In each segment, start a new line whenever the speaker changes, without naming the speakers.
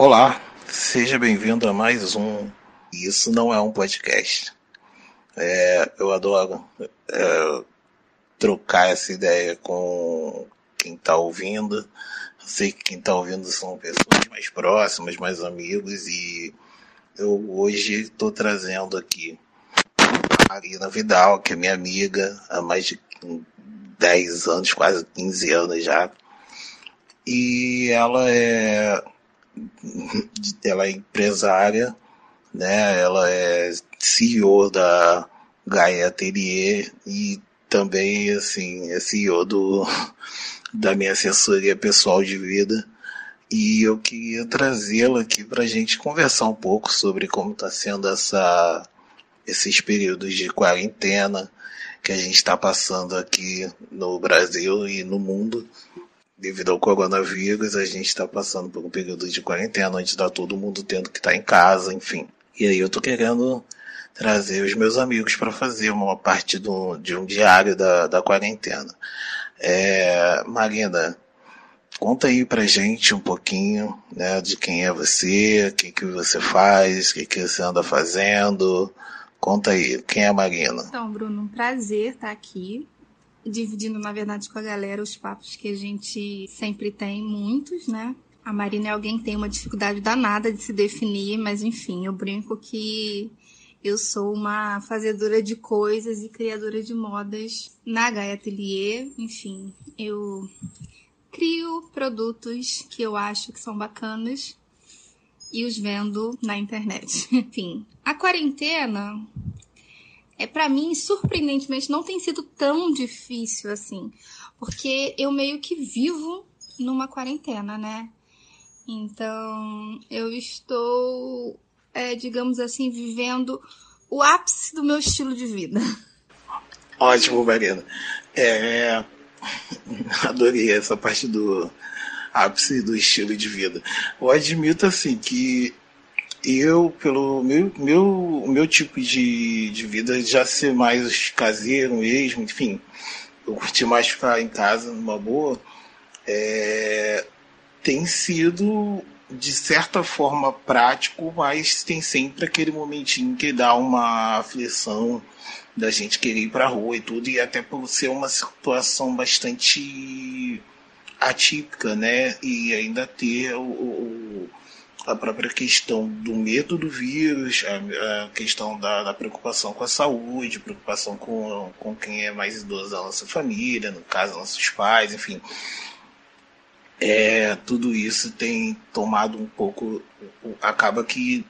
Olá, seja bem-vindo a mais um Isso Não É um Podcast. É, eu adoro é, trocar essa ideia com quem está ouvindo. Eu sei que quem está ouvindo são pessoas mais próximas, mais amigos, e eu hoje estou trazendo aqui a Marina Vidal, que é minha amiga há mais de 10 anos, quase 15 anos já. E ela é ela é empresária, né? Ela é CEO da Gaia Atelier e também assim é CEO do da minha assessoria pessoal de vida. E eu queria trazê-la aqui para a gente conversar um pouco sobre como está sendo essa, esses períodos de quarentena que a gente está passando aqui no Brasil e no mundo devido ao coronavírus, a gente está passando por um período de quarentena, onde está todo mundo tendo que estar tá em casa, enfim. E aí eu tô querendo trazer os meus amigos para fazer uma parte do, de um diário da, da quarentena. É, Marina, conta aí pra gente um pouquinho, né, de quem é você, o que, que você faz, o que, que você anda fazendo. Conta aí, quem é a Marina?
Então, Bruno, um prazer estar aqui dividindo, na verdade, com a galera os papos que a gente sempre tem, muitos, né? A Marina é alguém que tem uma dificuldade danada de se definir, mas enfim, eu brinco que eu sou uma fazedora de coisas e criadora de modas na Gaia Atelier. Enfim, eu crio produtos que eu acho que são bacanas e os vendo na internet. Enfim, a quarentena é para mim surpreendentemente não tem sido tão difícil assim, porque eu meio que vivo numa quarentena, né? Então eu estou, é, digamos assim, vivendo o ápice do meu estilo de vida.
Ótimo, Marina. É, adorei essa parte do ápice do estilo de vida. Eu admito assim que eu, pelo meu, meu, meu tipo de, de vida, já ser mais caseiro mesmo, enfim, eu curti mais ficar em casa numa boa, é, tem sido de certa forma prático, mas tem sempre aquele momentinho que dá uma aflição da gente querer ir para a rua e tudo, e até por ser uma situação bastante atípica, né? E ainda ter o, o a própria questão do medo do vírus, a, a questão da, da, preocupação com a saúde, preocupação com, com quem é mais idoso da nossa família, no caso, nossos pais, enfim. É, tudo isso tem tomado um pouco. Acaba que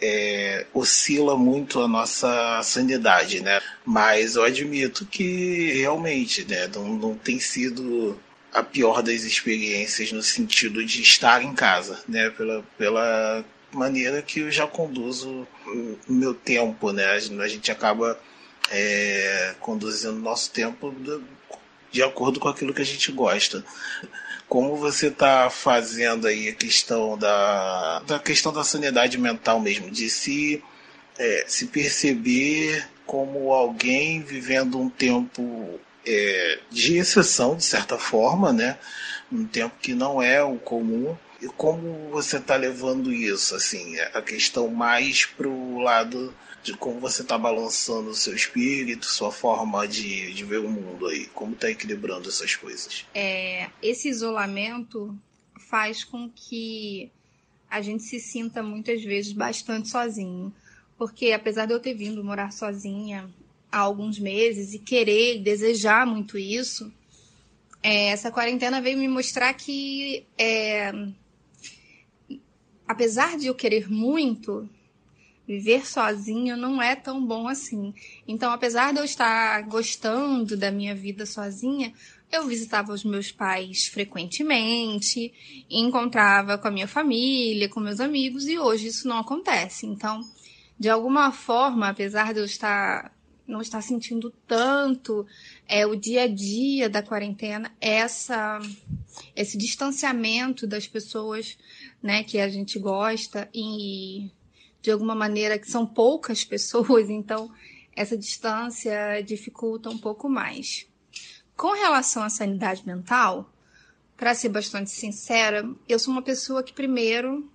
é, oscila muito a nossa sanidade, né? Mas eu admito que realmente né, não, não tem sido a pior das experiências no sentido de estar em casa, né? Pela, pela maneira que eu já conduzo o meu tempo, né? A gente acaba é, conduzindo nosso tempo de, acordo com aquilo que a gente gosta. Como você está fazendo aí a questão da, da questão da sanidade mental mesmo, de se, é, se perceber como alguém vivendo um tempo é, de exceção, de certa forma, né? Um tempo que não é o comum. E como você está levando isso, assim, a questão mais pro lado de como você está balançando o seu espírito, sua forma de, de ver o mundo aí, como está equilibrando essas coisas?
É, esse isolamento faz com que a gente se sinta muitas vezes bastante sozinho, porque apesar de eu ter vindo morar sozinha há alguns meses e querer e desejar muito isso, é, essa quarentena veio me mostrar que, é, apesar de eu querer muito, viver sozinho não é tão bom assim. Então, apesar de eu estar gostando da minha vida sozinha, eu visitava os meus pais frequentemente, encontrava com a minha família, com meus amigos, e hoje isso não acontece. Então, de alguma forma, apesar de eu estar não está sentindo tanto é, o dia a dia da quarentena, essa, esse distanciamento das pessoas né, que a gente gosta e de alguma maneira que são poucas pessoas, então essa distância dificulta um pouco mais. Com relação à sanidade mental, para ser bastante sincera, eu sou uma pessoa que primeiro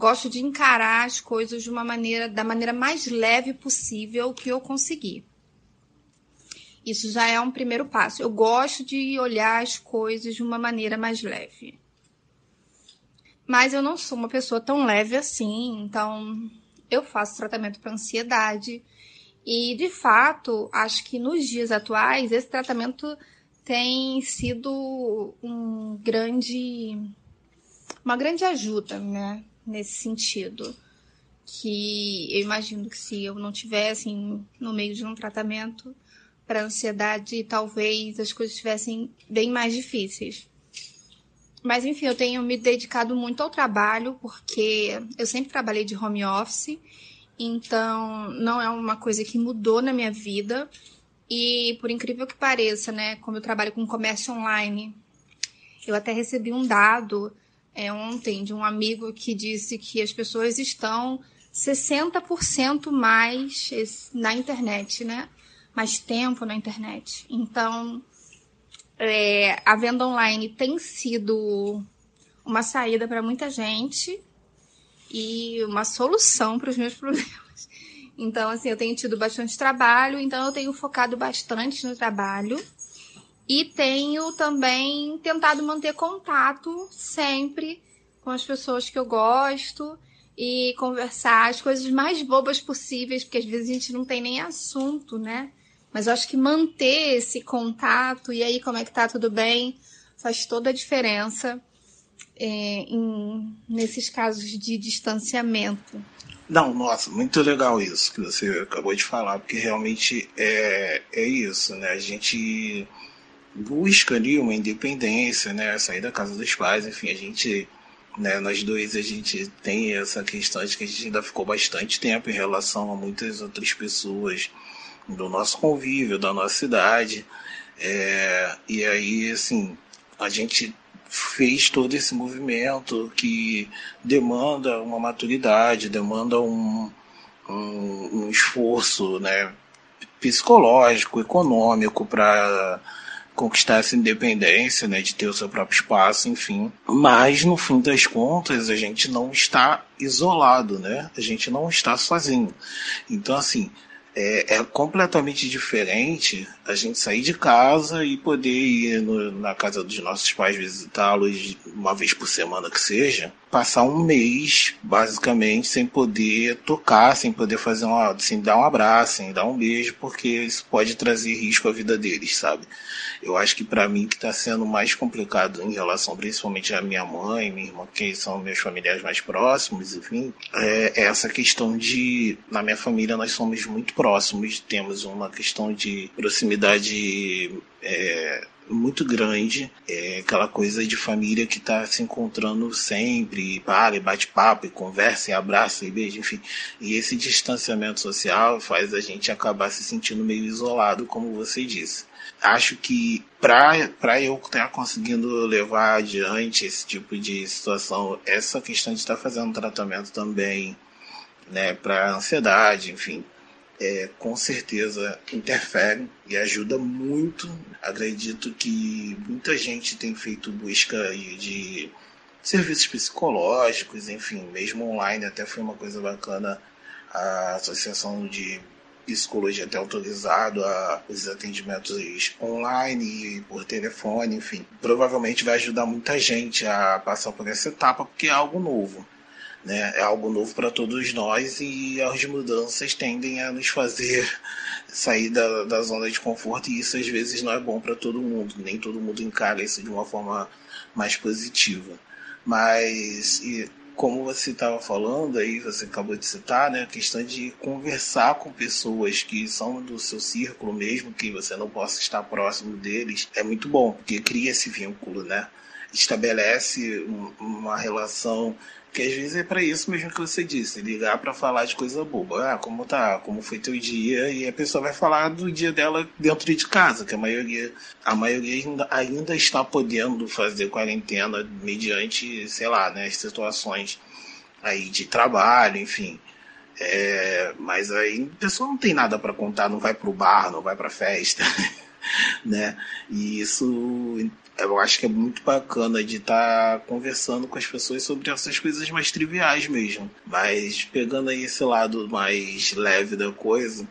gosto de encarar as coisas de uma maneira da maneira mais leve possível que eu conseguir. Isso já é um primeiro passo. Eu gosto de olhar as coisas de uma maneira mais leve. Mas eu não sou uma pessoa tão leve assim, então eu faço tratamento para ansiedade. E, de fato, acho que nos dias atuais, esse tratamento tem sido um grande, uma grande ajuda, né? Nesse sentido. Que eu imagino que se eu não tivesse assim, no meio de um tratamento para ansiedade, talvez as coisas estivessem bem mais difíceis. Mas enfim, eu tenho me dedicado muito ao trabalho, porque eu sempre trabalhei de home office, então não é uma coisa que mudou na minha vida. E por incrível que pareça, né, como eu trabalho com comércio online, eu até recebi um dado é, ontem de um amigo que disse que as pessoas estão 60% mais na internet, né? Mais tempo na internet. Então, é, a venda online tem sido uma saída para muita gente e uma solução para os meus problemas. Então, assim, eu tenho tido bastante trabalho, então eu tenho focado bastante no trabalho. E tenho também tentado manter contato sempre com as pessoas que eu gosto e conversar as coisas mais bobas possíveis, porque às vezes a gente não tem nem assunto, né? Mas eu acho que manter esse contato e aí como é que tá tudo bem faz toda a diferença é, em, nesses casos de distanciamento.
Não, nossa, muito legal isso que você acabou de falar, porque realmente é, é isso, né? A gente busca ali uma independência, né? Sair da casa dos pais, enfim, a gente, né, nós dois, a gente tem essa questão de que a gente ainda ficou bastante tempo em relação a muitas outras pessoas do nosso convívio, da nossa cidade. É, e aí, assim, a gente fez todo esse movimento que demanda uma maturidade, demanda um, um, um esforço né, psicológico, econômico para conquistar essa independência, né, de ter o seu próprio espaço, enfim. Mas no fim das contas, a gente não está isolado, né? A gente não está sozinho. Então assim, é, é, completamente diferente a gente sair de casa e poder ir no, na casa dos nossos pais visitá-los uma vez por semana que seja, passar um mês basicamente sem poder tocar, sem poder fazer uma, sem dar um abraço, sem dar um beijo, porque isso pode trazer risco à vida deles, sabe? Eu acho que para mim que está sendo mais complicado em relação principalmente à minha mãe, minha irmã, que são meus familiares mais próximos, enfim, é, é essa questão de na minha família nós somos muito próximos, temos uma questão de proximidade é, muito grande, é aquela coisa de família que está se encontrando sempre, e para, e bate papo, e conversa, e abraça, e beija, enfim. E esse distanciamento social faz a gente acabar se sentindo meio isolado, como você disse acho que para eu estar conseguindo levar adiante esse tipo de situação, essa questão de estar fazendo tratamento também né, para ansiedade, enfim, é, com certeza interfere e ajuda muito. Acredito que muita gente tem feito busca de serviços psicológicos, enfim, mesmo online até foi uma coisa bacana a Associação de psicologia até autorizado a os atendimentos online e por telefone, enfim. Provavelmente vai ajudar muita gente a passar por essa etapa, porque é algo novo. Né? É algo novo para todos nós e as mudanças tendem a nos fazer sair da, da zona de conforto e isso às vezes não é bom para todo mundo. Nem todo mundo encara isso de uma forma mais positiva. Mas e, como você estava falando aí, você acabou de citar, né, a questão de conversar com pessoas que são do seu círculo mesmo, que você não possa estar próximo deles, é muito bom, porque cria esse vínculo, né? Estabelece uma relação que às vezes é para isso mesmo que você disse, ligar para falar de coisa boba. Ah, como tá? Como foi teu dia? E a pessoa vai falar do dia dela dentro de casa, que a maioria, a maioria ainda, ainda está podendo fazer quarentena mediante, sei lá, né, as situações aí de trabalho, enfim. É, mas aí a pessoa não tem nada para contar, não vai pro bar, não vai pra festa, né? E isso eu acho que é muito bacana de estar tá conversando com as pessoas sobre essas coisas mais triviais mesmo. Mas pegando aí esse lado mais leve da coisa,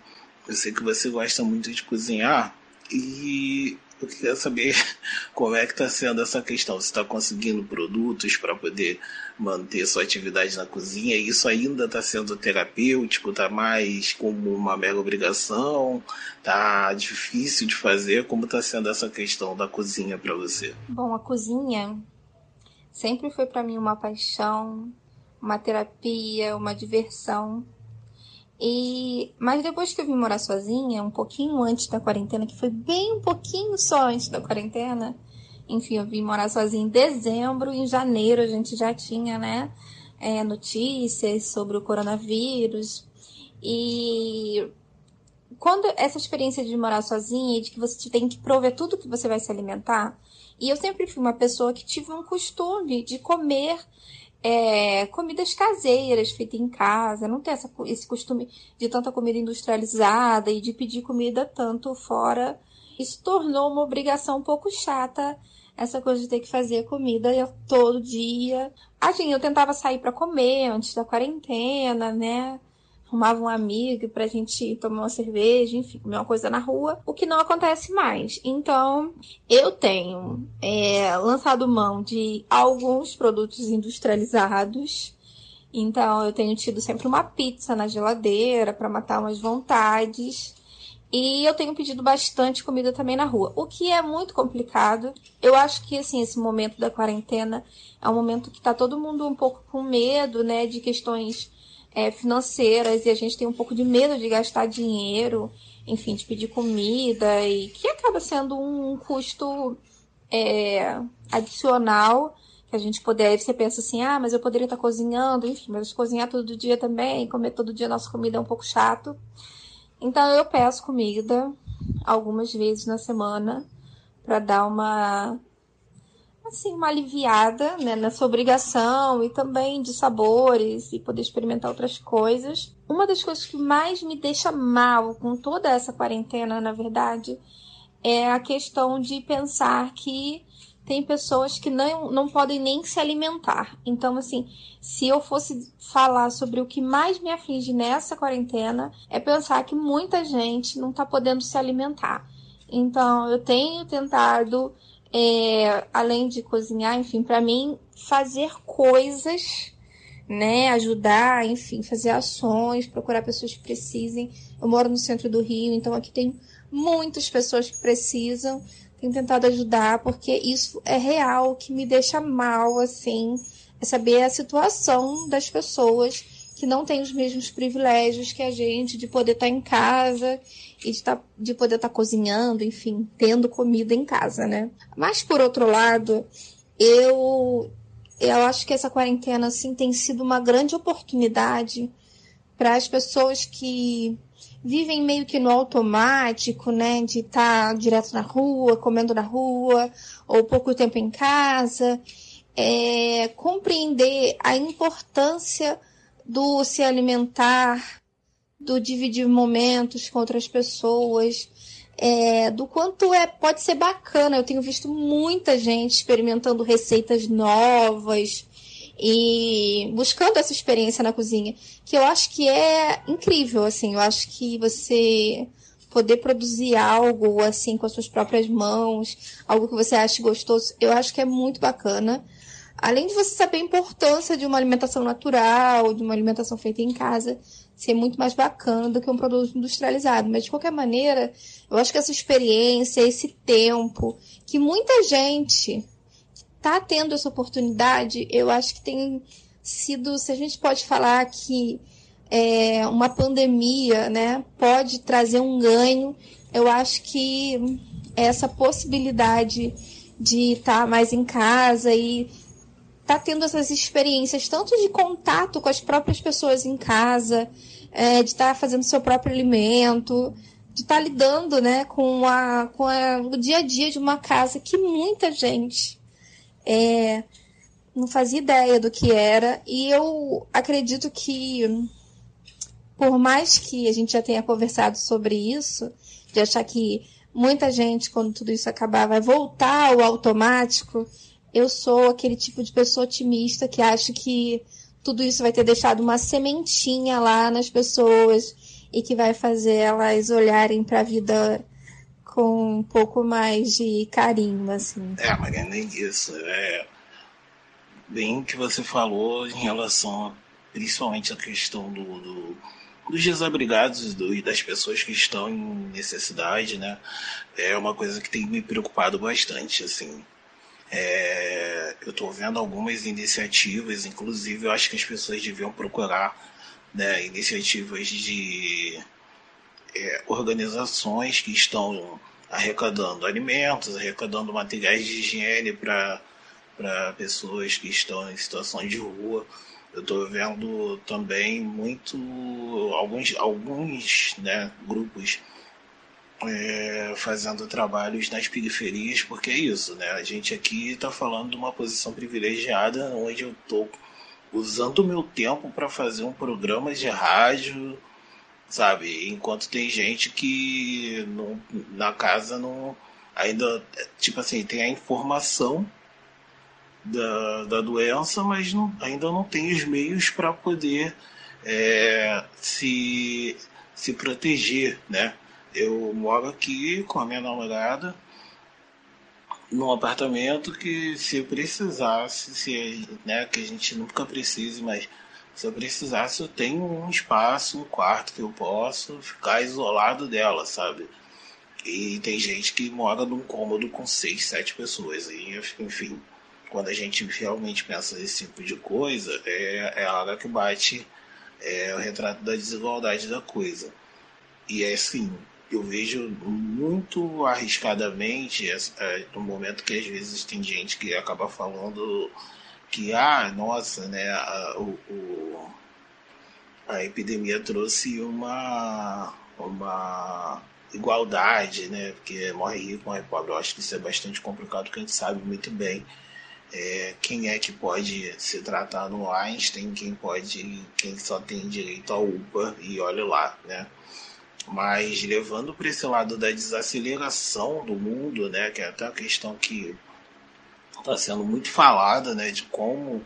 eu sei que você gosta muito de cozinhar e eu queria saber como é que está sendo essa questão. Você está conseguindo produtos para poder manter sua atividade na cozinha? Isso ainda está sendo terapêutico? Está mais como uma mega obrigação? Está difícil de fazer? Como está sendo essa questão da cozinha para você?
Bom, a cozinha sempre foi para mim uma paixão, uma terapia, uma diversão. E mas depois que eu vim morar sozinha, um pouquinho antes da quarentena, que foi bem um pouquinho só antes da quarentena, enfim, eu vim morar sozinha em dezembro, em janeiro a gente já tinha, né, é, notícias sobre o coronavírus. E quando essa experiência de morar sozinha e de que você tem que prover tudo que você vai se alimentar, e eu sempre fui uma pessoa que tive um costume de comer é, comidas caseiras feitas em casa, não ter essa, esse costume de tanta comida industrializada e de pedir comida tanto fora. Isso tornou uma obrigação um pouco chata, essa coisa de ter que fazer comida todo dia. Assim, eu tentava sair para comer antes da quarentena, né? Arrumava um amigo pra gente tomar uma cerveja, enfim, comer uma coisa na rua, o que não acontece mais. Então, eu tenho é, lançado mão de alguns produtos industrializados. Então, eu tenho tido sempre uma pizza na geladeira para matar umas vontades. E eu tenho pedido bastante comida também na rua, o que é muito complicado. Eu acho que assim, esse momento da quarentena é um momento que tá todo mundo um pouco com medo, né, de questões é, financeiras e a gente tem um pouco de medo de gastar dinheiro, enfim, de pedir comida e que acaba sendo um custo é, adicional que a gente poderia, você pensa assim, ah, mas eu poderia estar cozinhando, enfim, mas cozinhar todo dia também, comer todo dia nossa comida é um pouco chato. Então eu peço comida algumas vezes na semana para dar uma assim, uma aliviada né, nessa obrigação e também de sabores e poder experimentar outras coisas. Uma das coisas que mais me deixa mal com toda essa quarentena, na verdade, é a questão de pensar que tem pessoas que não, não podem nem se alimentar. Então, assim, se eu fosse falar sobre o que mais me aflige nessa quarentena, é pensar que muita gente não está podendo se alimentar. Então, eu tenho tentado é, além de cozinhar, enfim, para mim, fazer coisas, né, ajudar, enfim, fazer ações, procurar pessoas que precisem. Eu moro no centro do Rio, então aqui tem muitas pessoas que precisam. Tenho tentado ajudar, porque isso é real, que me deixa mal, assim, é saber a situação das pessoas que não têm os mesmos privilégios que a gente de poder estar em casa e de, tá, de poder estar tá cozinhando, enfim, tendo comida em casa, né? Mas por outro lado, eu eu acho que essa quarentena assim tem sido uma grande oportunidade para as pessoas que vivem meio que no automático, né, de estar tá direto na rua, comendo na rua, ou pouco tempo em casa, é, compreender a importância do se alimentar do dividir momentos com outras pessoas, é, do quanto é pode ser bacana. Eu tenho visto muita gente experimentando receitas novas e buscando essa experiência na cozinha, que eu acho que é incrível, assim. Eu acho que você poder produzir algo assim com as suas próprias mãos, algo que você acha gostoso, eu acho que é muito bacana. Além de você saber a importância de uma alimentação natural, de uma alimentação feita em casa, ser muito mais bacana do que um produto industrializado. Mas, de qualquer maneira, eu acho que essa experiência, esse tempo, que muita gente está tendo essa oportunidade, eu acho que tem sido, se a gente pode falar que é, uma pandemia né, pode trazer um ganho, eu acho que essa possibilidade de estar tá mais em casa e tá tendo essas experiências tanto de contato com as próprias pessoas em casa, é, de estar tá fazendo seu próprio alimento, de estar tá lidando né, com, a, com a, o dia a dia de uma casa que muita gente é, não fazia ideia do que era. E eu acredito que, por mais que a gente já tenha conversado sobre isso, de achar que muita gente, quando tudo isso acabar, vai voltar ao automático. Eu sou aquele tipo de pessoa otimista que acha que tudo isso vai ter deixado uma sementinha lá nas pessoas e que vai fazer elas olharem para a vida com um pouco mais de carinho, assim.
É, mas é nem isso. É bem que você falou em relação a, principalmente a questão do, do dos desabrigados do, e das pessoas que estão em necessidade, né? É uma coisa que tem me preocupado bastante, assim. É, eu estou vendo algumas iniciativas, inclusive eu acho que as pessoas deviam procurar né, iniciativas de é, organizações que estão arrecadando alimentos, arrecadando materiais de higiene para pessoas que estão em situações de rua. Eu estou vendo também muito alguns, alguns né, grupos é, fazendo trabalhos nas periferias, porque é isso, né? A gente aqui está falando de uma posição privilegiada onde eu estou usando o meu tempo para fazer um programa de rádio, sabe? Enquanto tem gente que não, na casa não ainda tipo assim tem a informação da, da doença, mas não, ainda não tem os meios para poder é, se, se proteger, né? Eu moro aqui com a minha namorada num apartamento que se precisasse, se, né, que a gente nunca precise, mas se eu precisasse eu tenho um espaço, um quarto que eu posso ficar isolado dela, sabe? E tem gente que mora num cômodo com seis, sete pessoas. E, enfim, quando a gente realmente pensa nesse tipo de coisa, é, é a hora que bate é, o retrato da desigualdade da coisa. E é assim, eu vejo muito arriscadamente é, no momento que às vezes tem gente que acaba falando que, ah, nossa, né, a, o, o, a epidemia trouxe uma, uma igualdade, né, porque morre rico, morre pobre. Eu acho que isso é bastante complicado, porque a gente sabe muito bem é, quem é que pode se tratar no Einstein, quem pode, quem só tem direito ao UPA e olha lá, né? Mas levando para esse lado da desaceleração do mundo, né, que é até uma questão que está sendo muito falada, né, de como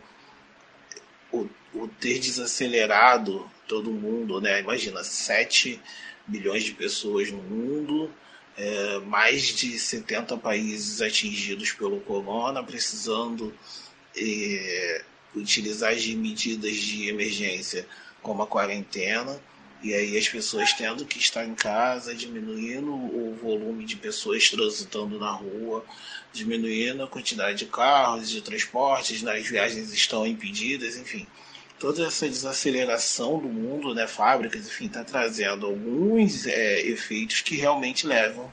o, o ter desacelerado todo mundo, né? Imagina, 7 bilhões de pessoas no mundo, é, mais de 70 países atingidos pelo corona, precisando é, utilizar de medidas de emergência como a quarentena, e aí as pessoas tendo que estar em casa, diminuindo o volume de pessoas transitando na rua, diminuindo a quantidade de carros, de transportes, né? as viagens estão impedidas, enfim toda essa desaceleração do mundo, né, fábricas, enfim, está trazendo alguns é, efeitos que realmente levam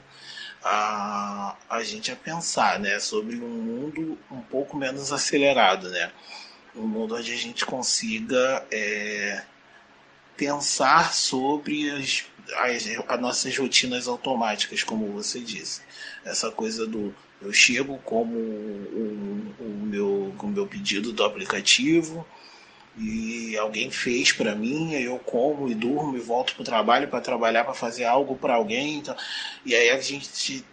a, a gente a pensar, né, sobre um mundo um pouco menos acelerado, né, um mundo onde a gente consiga é, pensar sobre as, as, as nossas rotinas automáticas, como você disse, essa coisa do eu chego como o, o, meu, o meu pedido do aplicativo, e alguém fez para mim, eu como e durmo e volto pro trabalho para trabalhar para fazer algo para alguém. Então, e aí a gente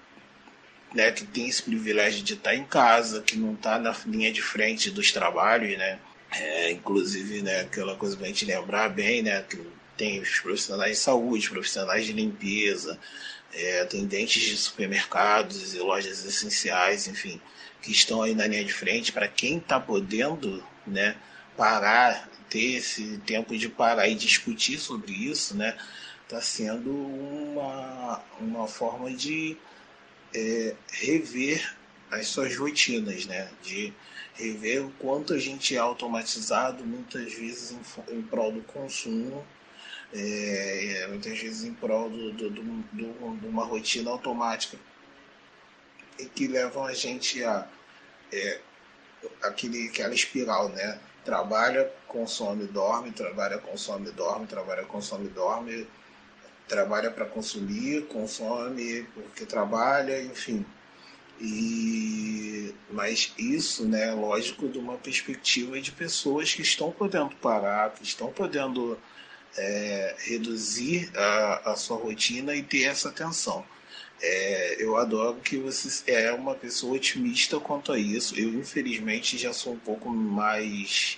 né, que tem esse privilégio de estar tá em casa, que não está na linha de frente dos trabalhos, né? É, inclusive, né, aquela coisa para a gente lembrar bem, né, que tem os profissionais de saúde, profissionais de limpeza, é, atendentes de supermercados e lojas essenciais, enfim, que estão aí na linha de frente para quem está podendo, né, parar, ter esse tempo de parar e discutir sobre isso, né, está sendo uma, uma forma de é, rever as suas rotinas, né, de rever o quanto a gente é automatizado, muitas vezes em, em prol do consumo, é, muitas vezes em prol do, do, do, de uma rotina automática e que levam a gente a é, aquele, aquela espiral, né? trabalha, consome, dorme, trabalha, consome, dorme, trabalha, consome, dorme, trabalha para consumir, consome porque trabalha, enfim. E mas isso, né, lógico, de uma perspectiva de pessoas que estão podendo parar, que estão podendo é, reduzir a, a sua rotina e ter essa atenção. É, eu adoro que você é uma pessoa otimista quanto a isso. Eu, infelizmente, já sou um pouco mais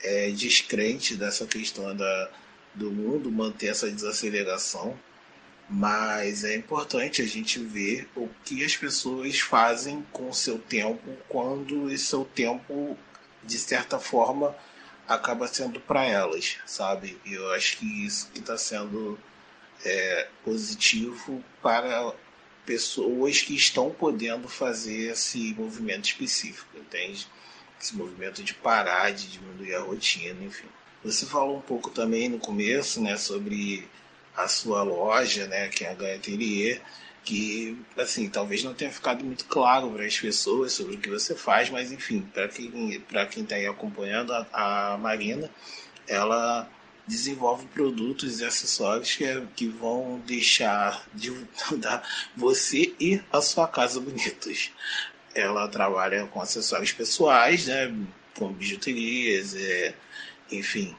é, descrente dessa questão da, do mundo manter essa desaceleração. Mas é importante a gente ver o que as pessoas fazem com o seu tempo quando esse seu tempo, de certa forma, acaba sendo para elas, sabe? E eu acho que isso que está sendo é, positivo para pessoas que estão podendo fazer esse movimento específico, entende? Esse movimento de parar, de diminuir a rotina, enfim. Você falou um pouco também no começo, né, sobre a sua loja, né, que é a Atelier, que assim talvez não tenha ficado muito claro para as pessoas sobre o que você faz, mas enfim, para quem para quem está aí acompanhando a, a, Marina, ela desenvolve produtos e acessórios que, é, que vão deixar de dar você e a sua casa bonitos. Ela trabalha com acessórios pessoais, né, com bijuterias, é, enfim,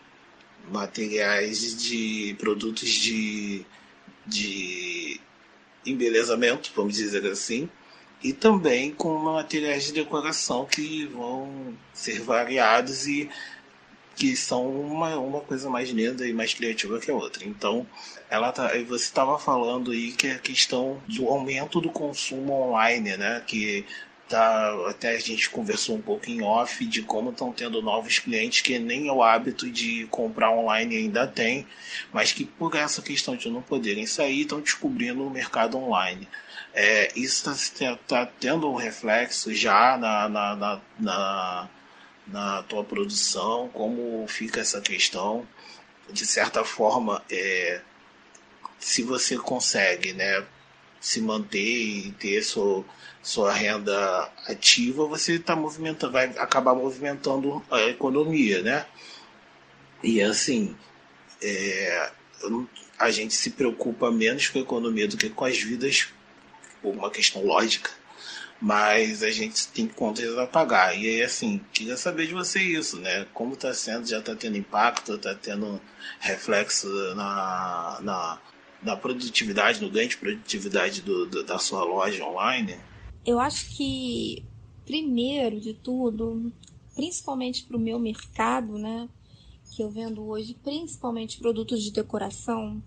materiais de produtos de, de embelezamento, vamos dizer assim, e também com materiais de decoração que vão ser variados e que são uma, uma coisa mais linda e mais criativa que a outra. Então, ela tá, você estava falando aí que é a questão do aumento do consumo online, né? Que Tá, até a gente conversou um pouco em off de como estão tendo novos clientes que nem o hábito de comprar online ainda tem, mas que por essa questão de não poderem sair estão descobrindo o mercado online. É, isso está tá tendo um reflexo já na, na, na, na, na tua produção, como fica essa questão. De certa forma, é, se você consegue né, se manter e ter sua sua renda ativa, você está movimentando, vai acabar movimentando a economia, né? E assim, é, a gente se preocupa menos com a economia do que com as vidas, por uma questão lógica, mas a gente tem contas a pagar. E aí, assim, queria saber de você isso, né? Como está sendo, já está tendo impacto, está tendo reflexo na, na, na, produtividade, no ganho de produtividade do, do, da sua loja online?
Eu acho que, primeiro de tudo, principalmente para o meu mercado, né? Que eu vendo hoje, principalmente produtos de decoração,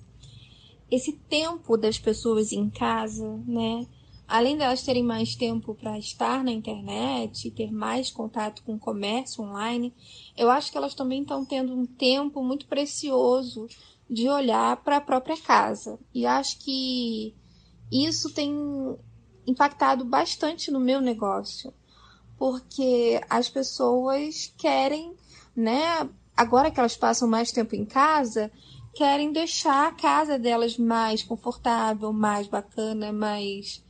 esse tempo das pessoas em casa, né? Além delas terem mais tempo para estar na internet ter mais contato com o comércio online, eu acho que elas também estão tendo um tempo muito precioso de olhar para a própria casa. E acho que isso tem impactado bastante no meu negócio, porque as pessoas querem, né, agora que elas passam mais tempo em casa, querem deixar a casa delas mais confortável, mais bacana, mais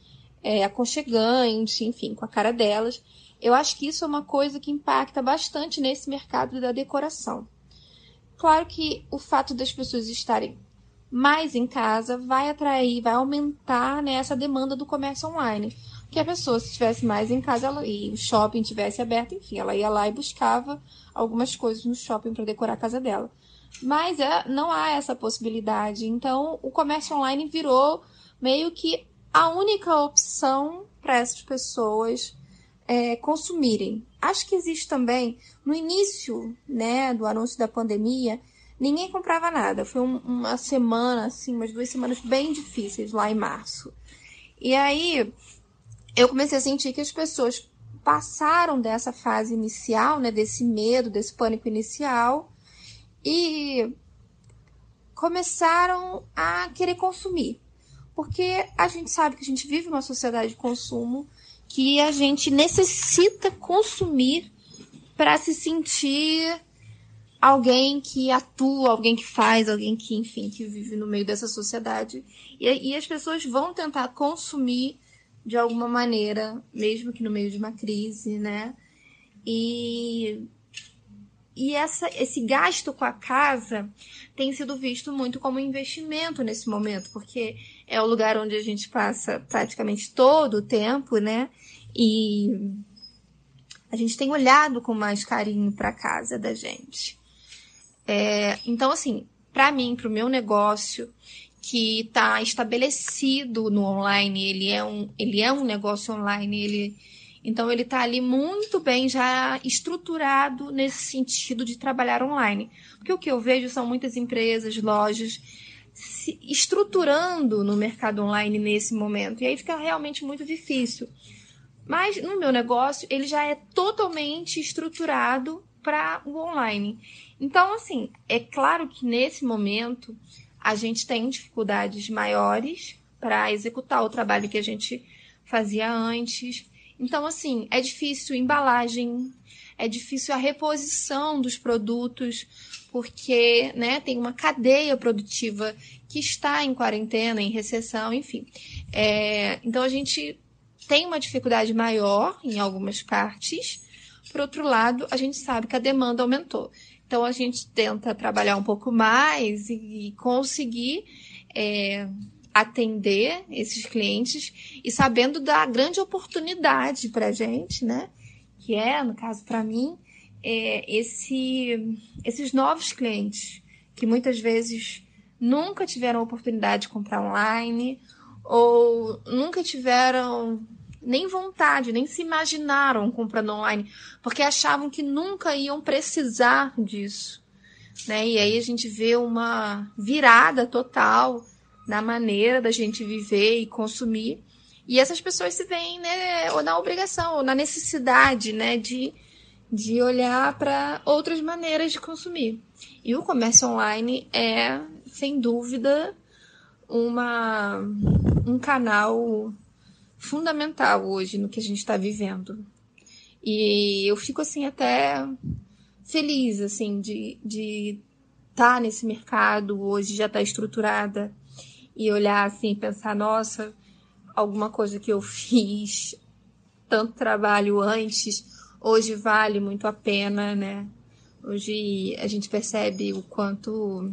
é, aconchegante, enfim, com a cara delas. Eu acho que isso é uma coisa que impacta bastante nesse mercado da decoração. Claro que o fato das pessoas estarem mais em casa vai atrair, vai aumentar né, essa demanda do comércio online. Que a pessoa, se estivesse mais em casa ela, e o shopping tivesse aberto, enfim, ela ia lá e buscava algumas coisas no shopping para decorar a casa dela. Mas é, não há essa possibilidade. Então, o comércio online virou meio que a única opção para essas pessoas é, consumirem. Acho que existe também, no início né, do anúncio da pandemia, ninguém comprava nada. Foi um, uma semana, assim, umas duas semanas bem difíceis lá em março. E aí eu comecei a sentir que as pessoas passaram dessa fase inicial, né, desse medo, desse pânico inicial e começaram a querer consumir. Porque a gente sabe que a gente vive uma sociedade de consumo que a gente necessita consumir para se sentir alguém que atua, alguém que faz, alguém que, enfim, que vive no meio dessa sociedade. E, e as pessoas vão tentar consumir de alguma maneira, mesmo que no meio de uma crise, né? E, e essa, esse gasto com a casa tem sido visto muito como investimento nesse momento, porque é o lugar onde a gente passa praticamente todo o tempo, né? E a gente tem olhado com mais carinho para a casa da gente. É, então, assim, para mim, para o meu negócio, que está estabelecido no online, ele é um, ele é um negócio online, ele então ele está ali muito bem já estruturado nesse sentido de trabalhar online. Porque o que eu vejo são muitas empresas, lojas se estruturando no mercado online nesse momento. E aí fica realmente muito difícil. Mas no meu negócio, ele já é totalmente estruturado para o online. Então, assim, é claro que nesse momento a gente tem dificuldades maiores para executar o trabalho que a gente fazia antes. Então, assim, é difícil embalagem, é difícil a reposição dos produtos, porque né, tem uma cadeia produtiva que está em quarentena, em recessão, enfim. É, então, a gente tem uma dificuldade maior em algumas partes. Por outro lado, a gente sabe que a demanda aumentou. Então, a gente tenta trabalhar um pouco mais e conseguir é, atender esses clientes e sabendo da grande oportunidade para a gente, né? Que é, no caso para mim, é esse, esses novos clientes que muitas vezes nunca tiveram oportunidade de comprar online ou nunca tiveram nem vontade, nem se imaginaram comprando online, porque achavam que nunca iam precisar disso. Né? E aí a gente vê uma virada total na maneira da gente viver e consumir. E essas pessoas se veem né, ou na obrigação, ou na necessidade né, de, de olhar para outras maneiras de consumir. E o comércio online é, sem dúvida, uma, um canal fundamental hoje no que a gente está vivendo. E eu fico assim até feliz assim de estar de tá nesse mercado hoje já está estruturada e olhar assim pensar, nossa, alguma coisa que eu fiz, tanto trabalho antes, hoje vale muito a pena, né? Hoje a gente percebe o quanto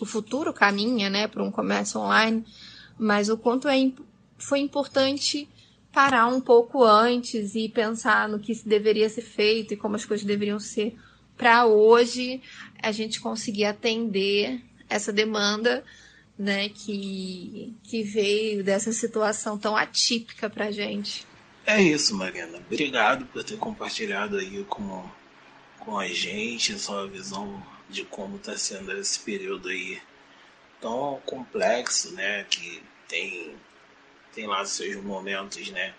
o futuro caminha, né, para um comércio online, mas o quanto é, foi importante parar um pouco antes e pensar no que deveria ser feito e como as coisas deveriam ser para hoje a gente conseguir atender essa demanda né, que, que veio dessa situação tão atípica para gente.
É isso, Mariana. Obrigado por ter compartilhado aí com, com a gente a sua visão de como está sendo esse período aí tão complexo, né, que tem, tem lá seus momentos, né,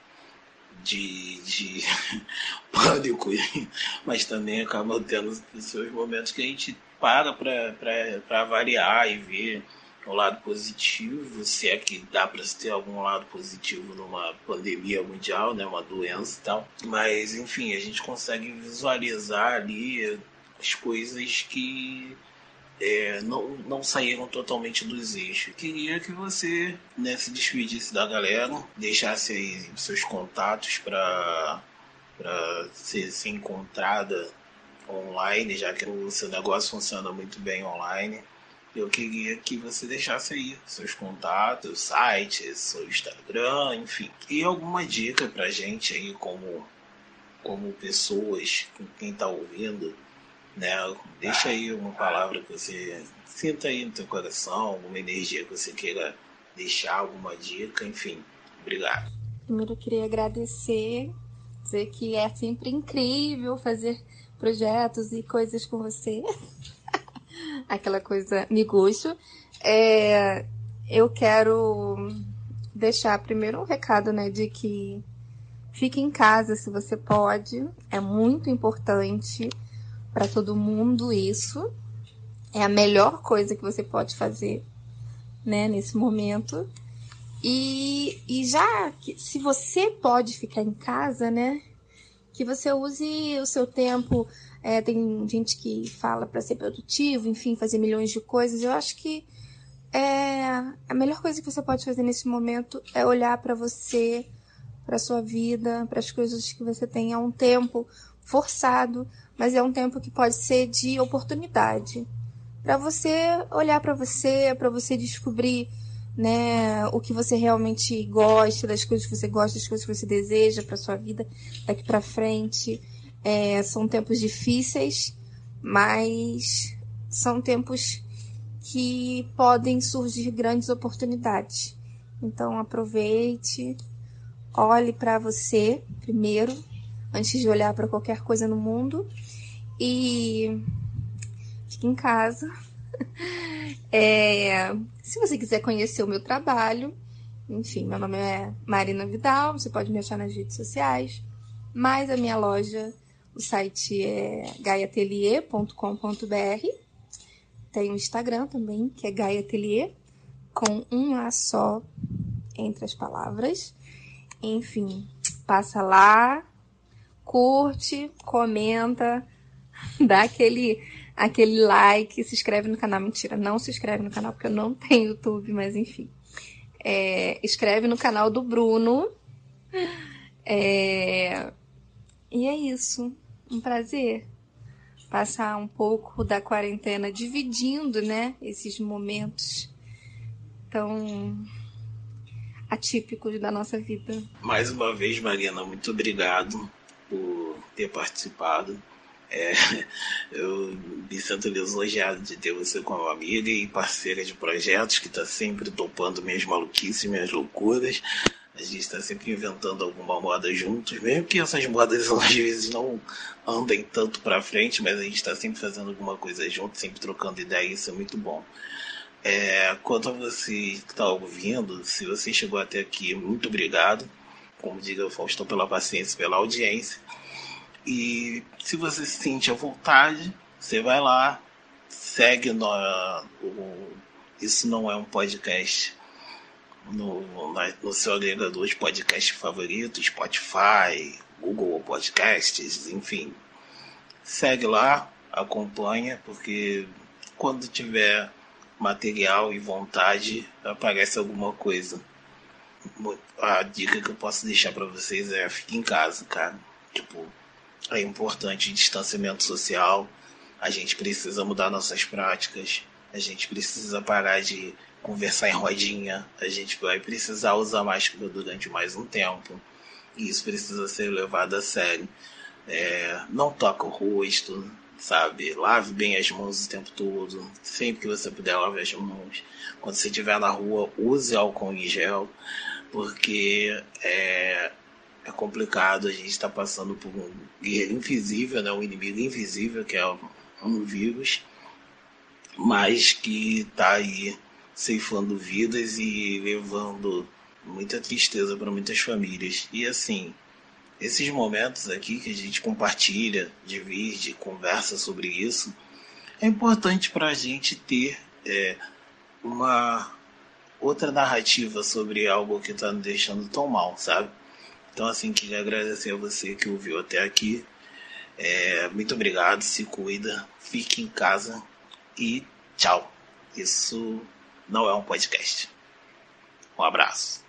de, de pânico, mas também acaba tendo seus momentos que a gente para para avaliar e ver o lado positivo, se é que dá para ter algum lado positivo numa pandemia mundial, né, uma doença e tal. Mas enfim, a gente consegue visualizar ali as coisas que é, não, não saíram totalmente dos eixos. Queria que você né, se despedisse da galera, deixasse aí seus contatos para ser, ser encontrada online, já que o seu negócio funciona muito bem online eu queria que você deixasse aí seus contatos, site, seu Instagram, enfim. E alguma dica pra gente aí como, como pessoas, com quem tá ouvindo, né? Deixa aí uma palavra que você sinta aí no teu coração, alguma energia que você queira deixar, alguma dica, enfim. Obrigado.
Primeiro eu queria agradecer, dizer que é sempre incrível fazer projetos e coisas com você. Aquela coisa miguxo. É, eu quero deixar primeiro um recado, né, de que fique em casa se você pode. É muito importante para todo mundo isso. É a melhor coisa que você pode fazer, né, nesse momento. E, e já que se você pode ficar em casa, né, que você use o seu tempo é, tem gente que fala para ser produtivo, enfim, fazer milhões de coisas. Eu acho que é, a melhor coisa que você pode fazer nesse momento é olhar para você, para sua vida, para as coisas que você tem. É um tempo forçado, mas é um tempo que pode ser de oportunidade para você olhar para você, para você descobrir né, o que você realmente gosta, das coisas que você gosta, das coisas que você deseja para sua vida daqui para frente. É, são tempos difíceis, mas são tempos que podem surgir grandes oportunidades. Então aproveite, olhe para você primeiro, antes de olhar para qualquer coisa no mundo e fique em casa. É, se você quiser conhecer o meu trabalho, enfim, meu nome é Marina Vidal, você pode me achar nas redes sociais, mas a minha loja, o site é gaiatelier.com.br. Tem o Instagram também, que é gaiatelier, com um A só entre as palavras. Enfim, passa lá, curte, comenta, dá aquele aquele like, se inscreve no canal. Mentira, não se inscreve no canal porque eu não tenho YouTube, mas enfim. É, escreve no canal do Bruno. É, e é isso. Um prazer passar um pouco da quarentena dividindo, né, esses momentos tão atípicos da nossa vida.
Mais uma vez, Mariana, muito obrigado por ter participado. É, eu me sinto lisonjeado de ter você como amiga e parceira de projetos que está sempre topando minhas maluquices, minhas loucuras. A gente está sempre inventando alguma moda juntos, mesmo que essas modas às vezes não andem tanto para frente, mas a gente está sempre fazendo alguma coisa junto, sempre trocando ideia, isso é muito bom. É, quanto a você que está ouvindo, se você chegou até aqui, muito obrigado. Como diga o Faustão, pela paciência, pela audiência. E se você se sente à vontade, você vai lá, segue no, o, Isso Não É um Podcast no, no seu agregador de podcast favorito, Spotify, Google Podcasts, enfim. Segue lá, acompanha, porque quando tiver material e vontade, aparece alguma coisa. A dica que eu posso deixar para vocês é fique em casa, cara. Tipo, é importante distanciamento social. A gente precisa mudar nossas práticas. A gente precisa parar de conversar em rodinha. A gente vai precisar usar máscara durante mais um tempo. E isso precisa ser levado a sério. É, não toca o rosto, sabe? Lave bem as mãos o tempo todo. Sempre que você puder, lave as mãos. Quando você estiver na rua, use álcool em gel, porque é, é complicado. A gente está passando por um guerreiro invisível, né? um inimigo invisível, que é um vírus, mas que está aí ceifando vidas e levando muita tristeza para muitas famílias. E assim, esses momentos aqui que a gente compartilha, divide, conversa sobre isso, é importante para a gente ter é, uma outra narrativa sobre algo que está nos deixando tão mal, sabe? Então, assim, queria agradecer a você que ouviu até aqui. É, muito obrigado, se cuida, fique em casa e tchau. Isso não é um podcast. Um abraço.